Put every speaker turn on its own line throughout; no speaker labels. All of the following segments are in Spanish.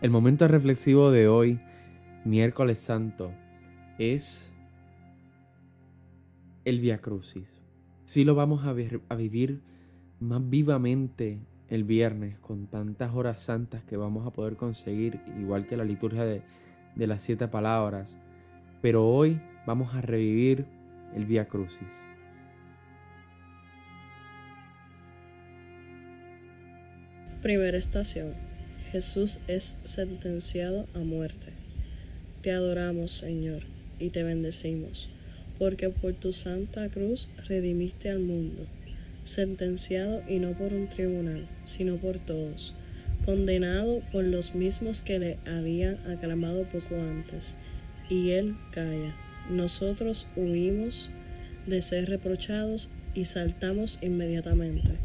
El momento reflexivo de hoy, miércoles santo, es el Via Crucis. Sí lo vamos a, vivir más vivamente el viernes con tantas horas santas que vamos a poder conseguir, igual que la liturgia de, de las siete palabras. Pero hoy vamos a revivir el Via Crucis.
Primera estación. Jesús es sentenciado a muerte. Te adoramos, Señor, y te bendecimos, porque por tu santa cruz redimiste al mundo, sentenciado y no por un tribunal, sino por todos, condenado por los mismos que le habían aclamado poco antes, y él calla. Nosotros huimos de ser reprochados y saltamos inmediatamente.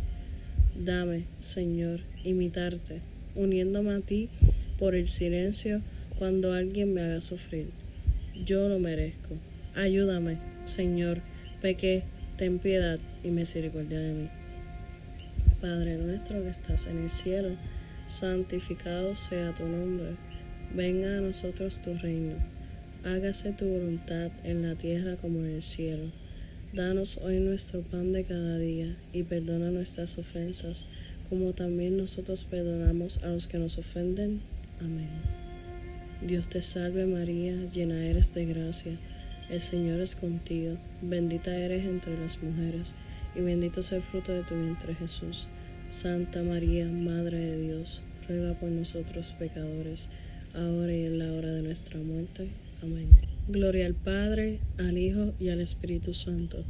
Dame, Señor, imitarte, uniéndome a ti por el silencio cuando alguien me haga sufrir. Yo lo merezco. Ayúdame, Señor, pequé, ten piedad y misericordia de mí. Padre nuestro que estás en el cielo, santificado sea tu nombre. Venga a nosotros tu reino. Hágase tu voluntad en la tierra como en el cielo. Danos hoy nuestro pan de cada día y perdona nuestras ofensas, como también nosotros perdonamos a los que nos ofenden. Amén. Dios te salve María, llena eres de gracia, el Señor es contigo, bendita eres entre las mujeres, y bendito es el fruto de tu vientre Jesús. Santa María, Madre de Dios, ruega por nosotros pecadores, ahora y en la hora de nuestra muerte. Amén. Gloria al Padre, al Hijo y al Espíritu Santo,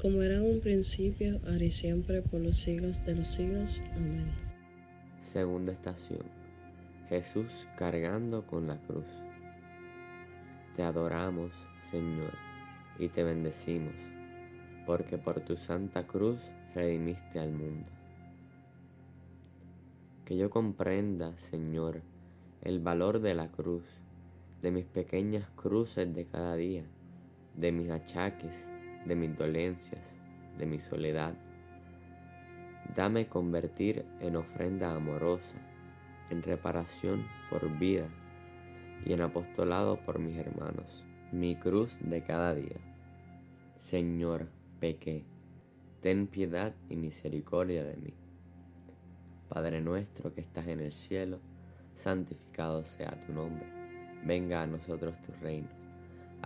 como era en un principio, ahora y siempre, por los siglos de los siglos. Amén.
Segunda estación. Jesús cargando con la cruz. Te adoramos, Señor, y te bendecimos, porque por tu santa cruz redimiste al mundo. Que yo comprenda, Señor, el valor de la cruz de mis pequeñas cruces de cada día, de mis achaques, de mis dolencias, de mi soledad. Dame convertir en ofrenda amorosa, en reparación por vida y en apostolado por mis hermanos, mi cruz de cada día. Señor, pequé, ten piedad y misericordia de mí. Padre nuestro que estás en el cielo, santificado sea tu nombre Venga a nosotros tu reino,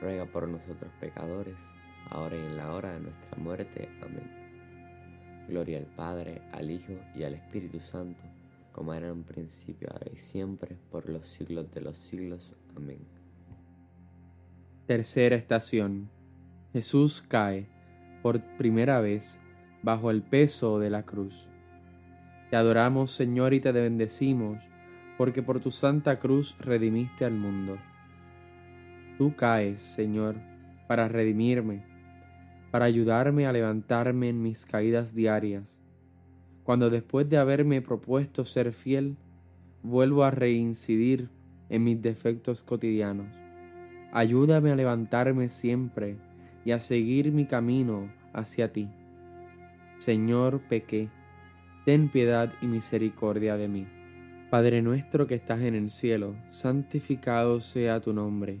ruega por nosotros pecadores, ahora y en la hora de nuestra muerte. Amén. Gloria al Padre, al Hijo y al Espíritu Santo, como era en principio, ahora y siempre, por los siglos de los siglos. Amén.
Tercera estación. Jesús cae por primera vez bajo el peso de la cruz. Te adoramos, Señor, y te bendecimos porque por tu santa cruz redimiste al mundo. Tú caes, Señor, para redimirme, para ayudarme a levantarme en mis caídas diarias, cuando después de haberme propuesto ser fiel, vuelvo a reincidir en mis defectos cotidianos. Ayúdame a levantarme siempre y a seguir mi camino hacia ti. Señor, pequé, ten piedad y misericordia de mí. Padre nuestro que estás en el cielo, santificado sea tu nombre,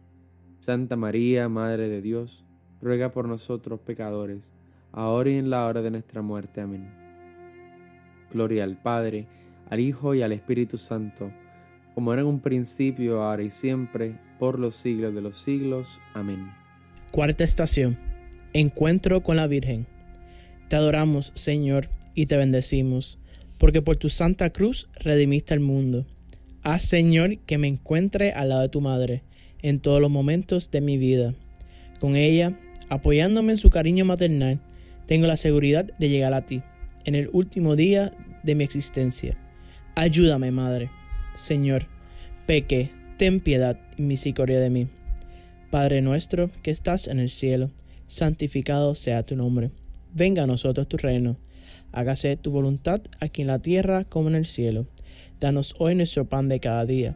Santa María, Madre de Dios, ruega por nosotros pecadores, ahora y en la hora de nuestra muerte. Amén. Gloria al Padre, al Hijo y al Espíritu Santo, como era en un principio, ahora y siempre, por los siglos de los siglos. Amén.
Cuarta estación. Encuentro con la Virgen. Te adoramos, Señor, y te bendecimos, porque por tu santa cruz redimiste el mundo. Haz, Señor, que me encuentre al lado de tu Madre en todos los momentos de mi vida. Con ella, apoyándome en su cariño maternal, tengo la seguridad de llegar a ti, en el último día de mi existencia. Ayúdame, Madre. Señor, peque, ten piedad y misericordia de mí. Padre nuestro que estás en el cielo, santificado sea tu nombre. Venga a nosotros tu reino. Hágase tu voluntad aquí en la tierra como en el cielo. Danos hoy nuestro pan de cada día.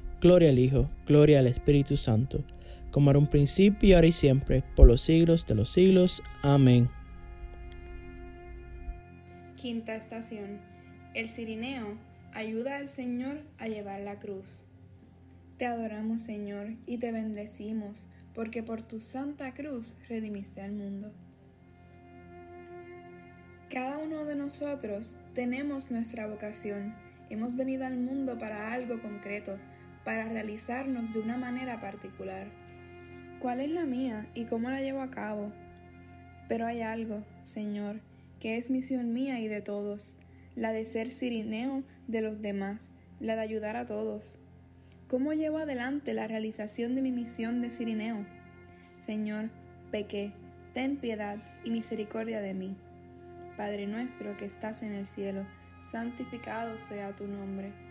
gloria al Hijo, gloria al Espíritu Santo, como era un principio, ahora y siempre, por los siglos de los siglos. Amén.
Quinta estación. El Cirineo ayuda al Señor a llevar la cruz. Te adoramos, Señor, y te bendecimos, porque por tu santa cruz redimiste al mundo. Cada uno de nosotros tenemos nuestra vocación. Hemos venido al mundo para algo concreto, para realizarnos de una manera particular. ¿Cuál es la mía y cómo la llevo a cabo? Pero hay algo, Señor, que es misión mía y de todos, la de ser cirineo de los demás, la de ayudar a todos. ¿Cómo llevo adelante la realización de mi misión de cirineo? Señor, pequé, ten piedad y misericordia de mí. Padre nuestro que estás en el cielo, santificado sea tu nombre.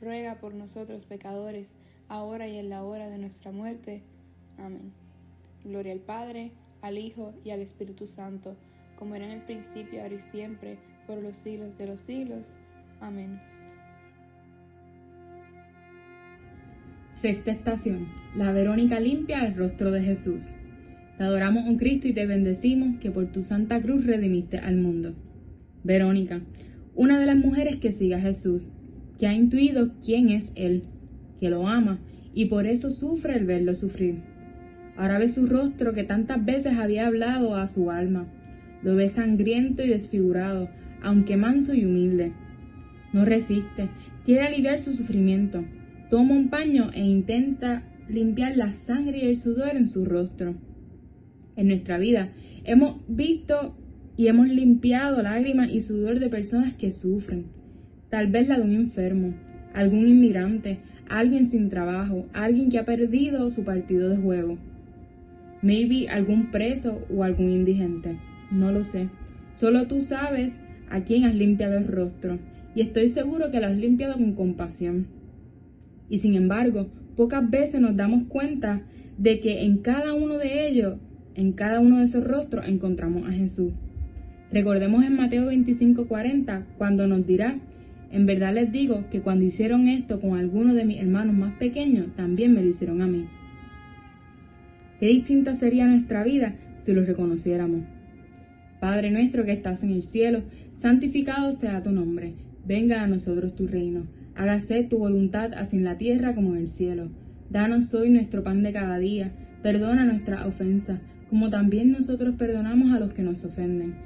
ruega por nosotros pecadores, ahora y en la hora de nuestra muerte. Amén. Gloria al Padre, al Hijo y al Espíritu Santo, como era en el principio, ahora y siempre, por los siglos de los siglos. Amén.
Sexta estación. La Verónica limpia el rostro de Jesús. Te adoramos, un Cristo, y te bendecimos que por tu santa cruz redimiste al mundo. Verónica, una de las mujeres que sigue a Jesús, que ha intuido quién es Él, que lo ama y por eso sufre el verlo sufrir. Ahora ve su rostro que tantas veces había hablado a su alma. Lo ve sangriento y desfigurado, aunque manso y humilde. No resiste, quiere aliviar su sufrimiento. Toma un paño e intenta limpiar la sangre y el sudor en su rostro. En nuestra vida hemos visto y hemos limpiado lágrimas y sudor de personas que sufren. Tal vez la de un enfermo, algún inmigrante, alguien sin trabajo, alguien que ha perdido su partido de juego. Maybe algún preso o algún indigente. No lo sé. Solo tú sabes a quién has limpiado el rostro y estoy seguro que lo has limpiado con compasión. Y sin embargo, pocas veces nos damos cuenta de que en cada uno de ellos, en cada uno de esos rostros, encontramos a Jesús. Recordemos en Mateo 25:40 cuando nos dirá, en verdad les digo que cuando hicieron esto con alguno de mis hermanos más pequeños, también me lo hicieron a mí. Qué distinta sería nuestra vida si lo reconociéramos. Padre nuestro que estás en el cielo, santificado sea tu nombre, venga a nosotros tu reino, hágase tu voluntad así en la tierra como en el cielo. Danos hoy nuestro pan de cada día, perdona nuestra ofensa, como también nosotros perdonamos a los que nos ofenden.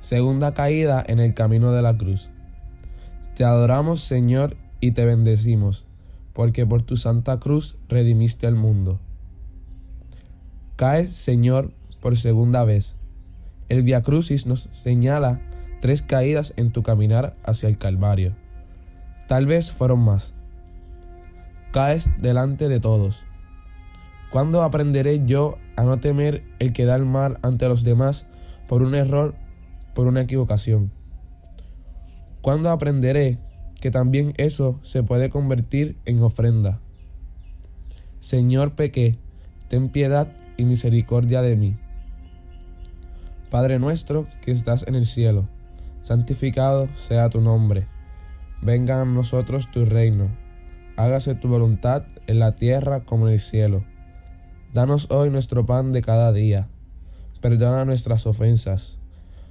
Segunda caída en el camino de la cruz. Te adoramos, Señor, y te bendecimos, porque por tu santa cruz redimiste al mundo. Caes, Señor, por segunda vez. El Via Crucis nos señala tres caídas en tu caminar hacia el Calvario. Tal vez fueron más. Caes delante de todos. ¿Cuándo aprenderé yo a no temer el que da el mal ante los demás por un error, por una equivocación? ¿Cuándo aprenderé que también eso se puede convertir en ofrenda? Señor, pequé, ten piedad y misericordia de mí. Padre nuestro que estás en el cielo, santificado sea tu nombre. Venga a nosotros tu reino. Hágase tu voluntad en la tierra como en el cielo. Danos hoy nuestro pan de cada día. Perdona nuestras ofensas,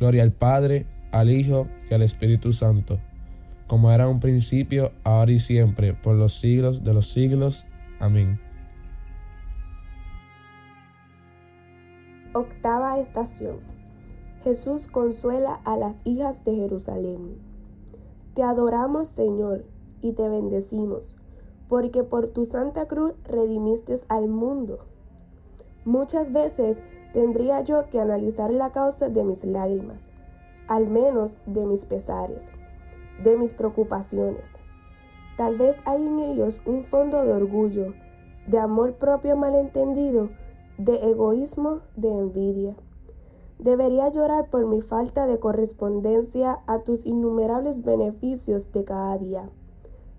Gloria al Padre, al Hijo y al Espíritu Santo, como era un principio, ahora y siempre, por los siglos de los siglos. Amén.
Octava estación. Jesús consuela a las hijas de Jerusalén. Te adoramos, Señor, y te bendecimos, porque por tu santa cruz redimiste al mundo. Muchas veces tendría yo que analizar la causa de mis lágrimas, al menos de mis pesares, de mis preocupaciones. Tal vez hay en ellos un fondo de orgullo, de amor propio malentendido, de egoísmo, de envidia. Debería llorar por mi falta de correspondencia a tus innumerables beneficios de cada día,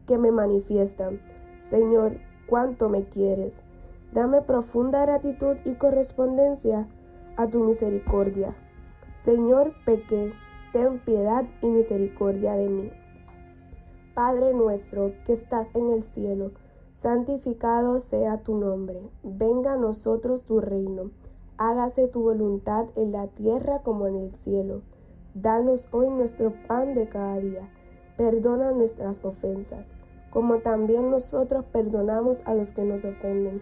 que me manifiestan. Señor, cuánto me quieres. Dame profunda gratitud y correspondencia a tu misericordia. Señor, pequé, ten piedad y misericordia de mí. Padre nuestro que estás en el cielo, santificado sea tu nombre, venga a nosotros tu reino, hágase tu voluntad en la tierra como en el cielo. Danos hoy nuestro pan de cada día, perdona nuestras ofensas, como también nosotros perdonamos a los que nos ofenden.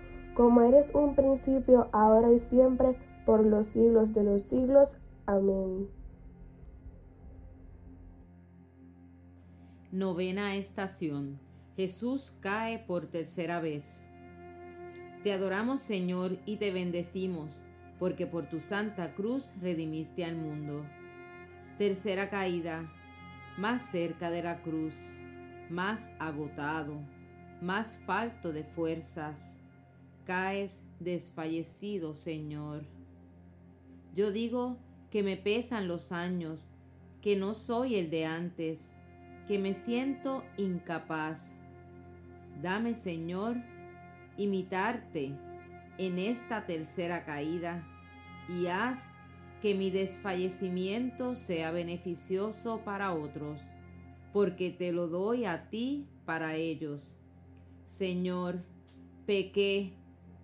como eres un principio, ahora y siempre, por los siglos de los siglos. Amén.
Novena estación Jesús cae por tercera vez. Te adoramos Señor y te bendecimos, porque por tu santa cruz redimiste al mundo. Tercera caída, más cerca de la cruz, más agotado, más falto de fuerzas. Caes desfallecido, Señor. Yo digo que me pesan los años, que no soy el de antes, que me siento incapaz Dame, Señor, imitarte en esta tercera caída y haz que mi desfallecimiento sea beneficioso para otros, porque te lo doy a ti para ellos. Señor, pequé,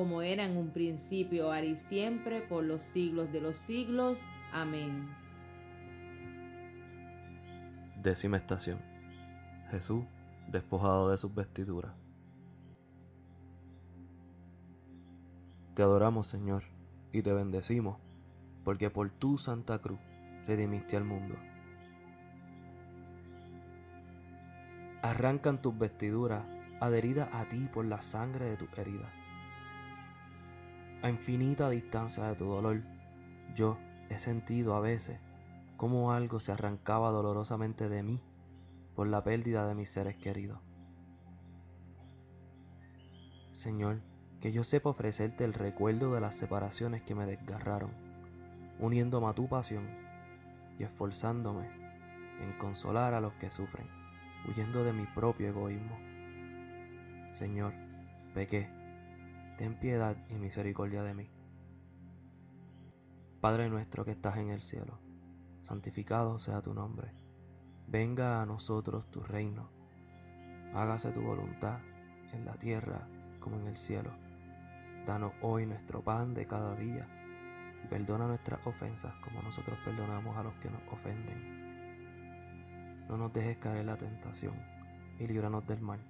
como era en un principio, ahora y siempre, por los siglos de los siglos. Amén.
Décima estación. Jesús despojado de sus vestiduras. Te adoramos, Señor, y te bendecimos, porque por tu Santa Cruz redimiste al mundo. Arrancan tus vestiduras adheridas a ti por la sangre de tus heridas. A infinita distancia de tu dolor, yo he sentido a veces como algo se arrancaba dolorosamente de mí por la pérdida de mis seres queridos. Señor, que yo sepa ofrecerte el recuerdo de las separaciones que me desgarraron, uniéndome a tu pasión y esforzándome en consolar a los que sufren, huyendo de mi propio egoísmo. Señor, pequé, ten piedad y misericordia de mí. Padre nuestro que estás en el cielo, santificado sea tu nombre. Venga a nosotros tu reino. Hágase tu voluntad en la tierra como en el cielo. Danos hoy nuestro pan de cada día y perdona nuestras ofensas como nosotros perdonamos a los que nos ofenden. No nos dejes caer en la tentación y líbranos del mal.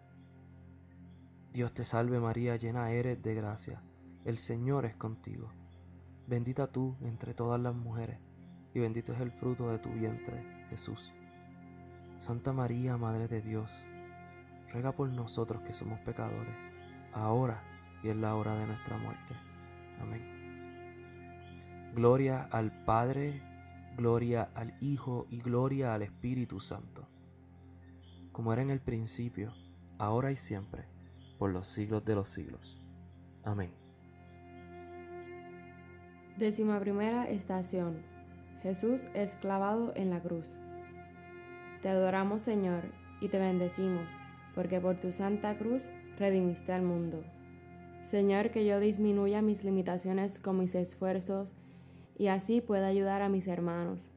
Dios te salve María, llena eres de gracia, el Señor es contigo. Bendita tú entre todas las mujeres y bendito es el fruto de tu vientre, Jesús. Santa María, Madre de Dios, ruega por nosotros que somos pecadores, ahora y en la hora de nuestra muerte. Amén. Gloria al Padre, gloria al Hijo y gloria al Espíritu Santo, como era en el principio, ahora y siempre, por los siglos de los siglos. Amén.
Décima primera estación. Jesús es clavado en la cruz. Te adoramos Señor y te bendecimos, porque por tu santa cruz redimiste al mundo. Señor, que yo disminuya mis limitaciones con mis esfuerzos y así pueda ayudar a mis hermanos.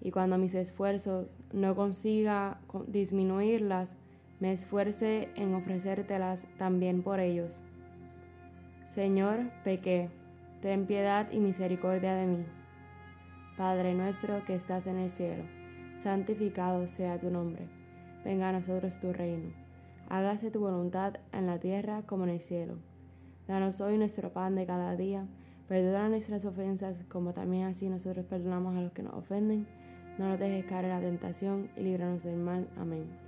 Y cuando mis esfuerzos no consiga disminuirlas, me esfuerce en ofrecértelas también por ellos. Señor, pequé, ten piedad y misericordia de mí. Padre nuestro que estás en el cielo, santificado sea tu nombre. Venga a nosotros tu reino. Hágase tu voluntad en la tierra como en el cielo. Danos hoy nuestro pan de cada día. Perdona nuestras ofensas, como también así nosotros perdonamos a los que nos ofenden. No nos dejes caer en la tentación y líbranos del mal. Amén.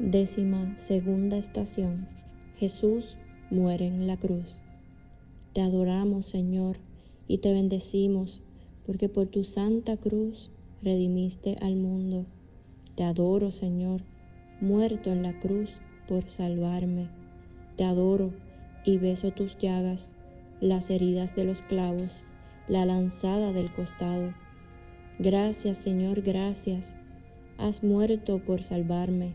Décima segunda estación. Jesús muere en la cruz. Te adoramos, Señor, y te bendecimos, porque por tu santa cruz redimiste al mundo. Te adoro, Señor, muerto en la cruz por salvarme te adoro y beso tus llagas, las heridas de los clavos, la lanzada del costado. Gracias, Señor, gracias. Has muerto por salvarme,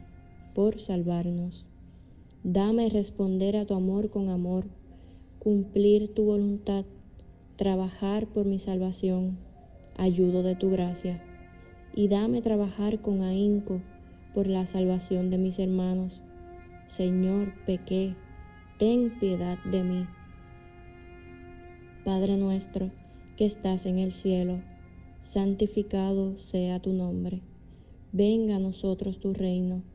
por salvarnos. Dame responder a tu amor con amor, cumplir tu voluntad, trabajar por mi salvación, ayudo de tu gracia. Y dame trabajar con ahínco por la salvación de mis hermanos. Señor, pequé, ten piedad de mí. Padre nuestro que estás en el cielo, santificado sea tu nombre. Venga a nosotros tu reino.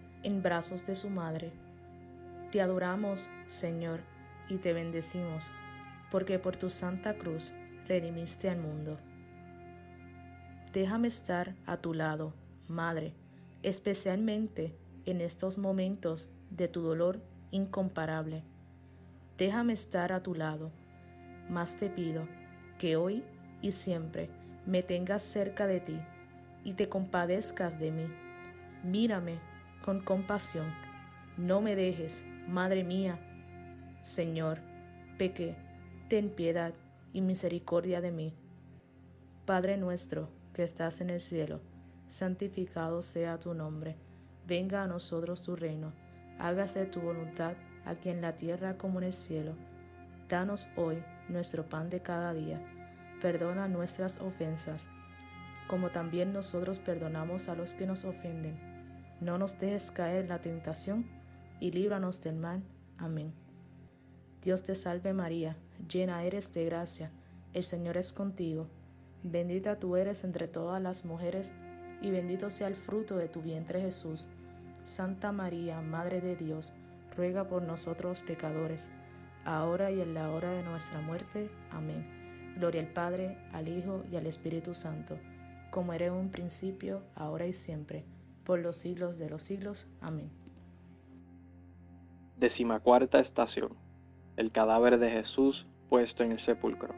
en brazos de su madre. Te adoramos, Señor, y te bendecimos, porque por tu santa cruz redimiste al mundo. Déjame estar a tu lado, Madre, especialmente en estos momentos de tu dolor incomparable. Déjame estar a tu lado, mas te pido que hoy y siempre me tengas cerca de ti y te compadezcas de mí. Mírame con compasión. No me dejes, Madre mía. Señor, pequé, ten piedad y misericordia de mí. Padre nuestro que estás en el cielo, santificado sea tu nombre. Venga a nosotros tu reino. Hágase tu voluntad aquí en la tierra como en el cielo. Danos hoy nuestro pan de cada día. Perdona nuestras ofensas, como también nosotros perdonamos a los que nos ofenden no nos dejes caer en la tentación y líbranos del mal. Amén. Dios te salve María, llena eres de gracia, el Señor es contigo. Bendita tú eres entre todas las mujeres, y bendito sea el fruto de tu vientre Jesús. Santa María, Madre de Dios, ruega por nosotros pecadores, ahora y en la hora de nuestra muerte. Amén. Gloria al Padre, al Hijo y al Espíritu Santo, como era en un principio, ahora y siempre por los siglos de los siglos. Amén.
Decimacuarta estación. El cadáver de Jesús puesto en el sepulcro.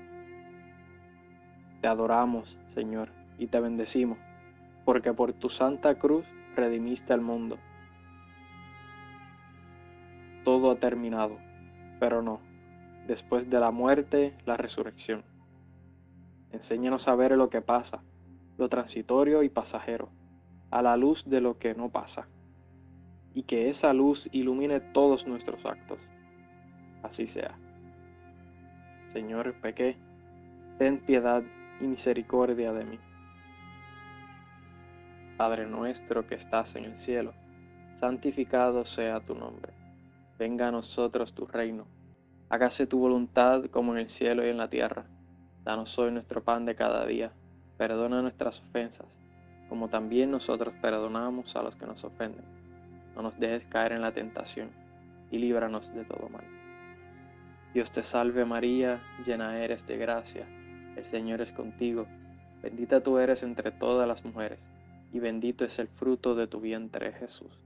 Te adoramos, Señor, y te bendecimos, porque por tu santa cruz redimiste al mundo. Todo ha terminado, pero no. Después de la muerte, la resurrección. Enséñanos a ver lo que pasa, lo transitorio y pasajero a la luz de lo que no pasa, y que esa luz ilumine todos nuestros actos. Así sea. Señor, pequé, ten piedad y misericordia de mí. Padre nuestro que estás en el cielo, santificado sea tu nombre. Venga a nosotros tu reino. Hágase tu voluntad como en el cielo y en la tierra. Danos hoy nuestro pan de cada día. Perdona nuestras ofensas como también nosotros perdonamos a los que nos ofenden. No nos dejes caer en la tentación, y líbranos de todo mal. Dios te salve María, llena eres de gracia, el Señor es contigo, bendita tú eres entre todas las mujeres, y bendito es el fruto de tu vientre Jesús.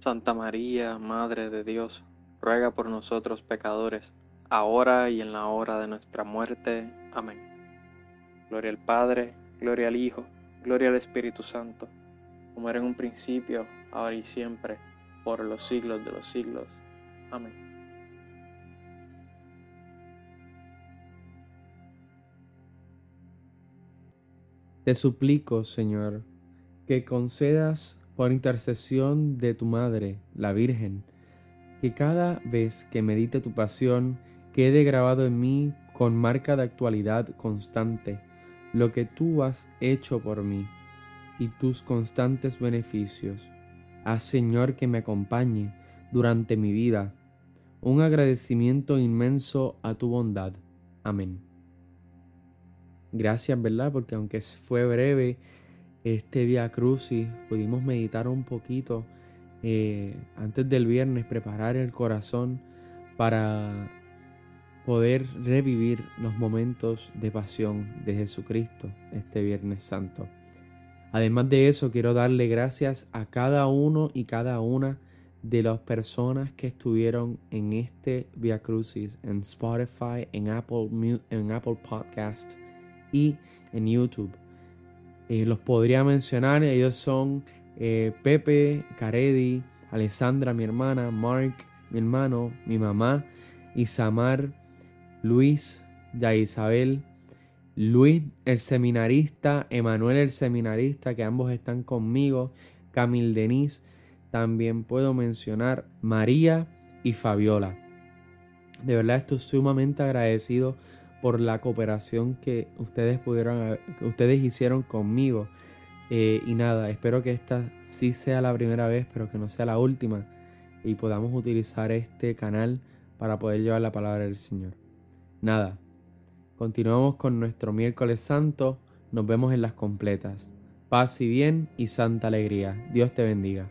Santa María, Madre de Dios, ruega por nosotros pecadores, ahora y en la hora de nuestra muerte. Amén. Gloria al Padre, gloria al Hijo, Gloria al Espíritu Santo, como era en un principio, ahora y siempre, por los siglos de los siglos. Amén. Te suplico, Señor, que concedas por intercesión de tu Madre, la Virgen, que cada vez que medite tu pasión quede grabado en mí con marca de actualidad constante lo que tú has hecho por mí y tus constantes beneficios. Haz, Señor, que me acompañe durante mi vida un agradecimiento inmenso a tu bondad. Amén. Gracias, ¿verdad? Porque aunque fue breve este Via Crucis, pudimos meditar un poquito eh, antes del viernes, preparar el corazón para poder revivir los momentos de pasión de Jesucristo este Viernes Santo. Además de eso, quiero darle gracias a cada uno y cada una de las personas que estuvieron en este Via Crucis en Spotify, en Apple, en Apple Podcast y en YouTube. Eh, los podría mencionar, ellos son eh, Pepe, Caredi, Alessandra, mi hermana, Mark, mi hermano, mi mamá, Isamar, Luis, ya Isabel, Luis el seminarista, Emanuel el seminarista, que ambos están conmigo, Camil Denis, también puedo mencionar María y Fabiola. De verdad estoy sumamente agradecido por la cooperación que ustedes pudieron, ustedes hicieron conmigo. Eh, y nada, espero que esta sí sea la primera vez, pero que no sea la última. Y podamos utilizar este canal para poder llevar la palabra del Señor. Nada, Continuamos con nuestro miércoles santo. Nos vemos en las completas. Paz y bien y santa alegría. Dios te bendiga.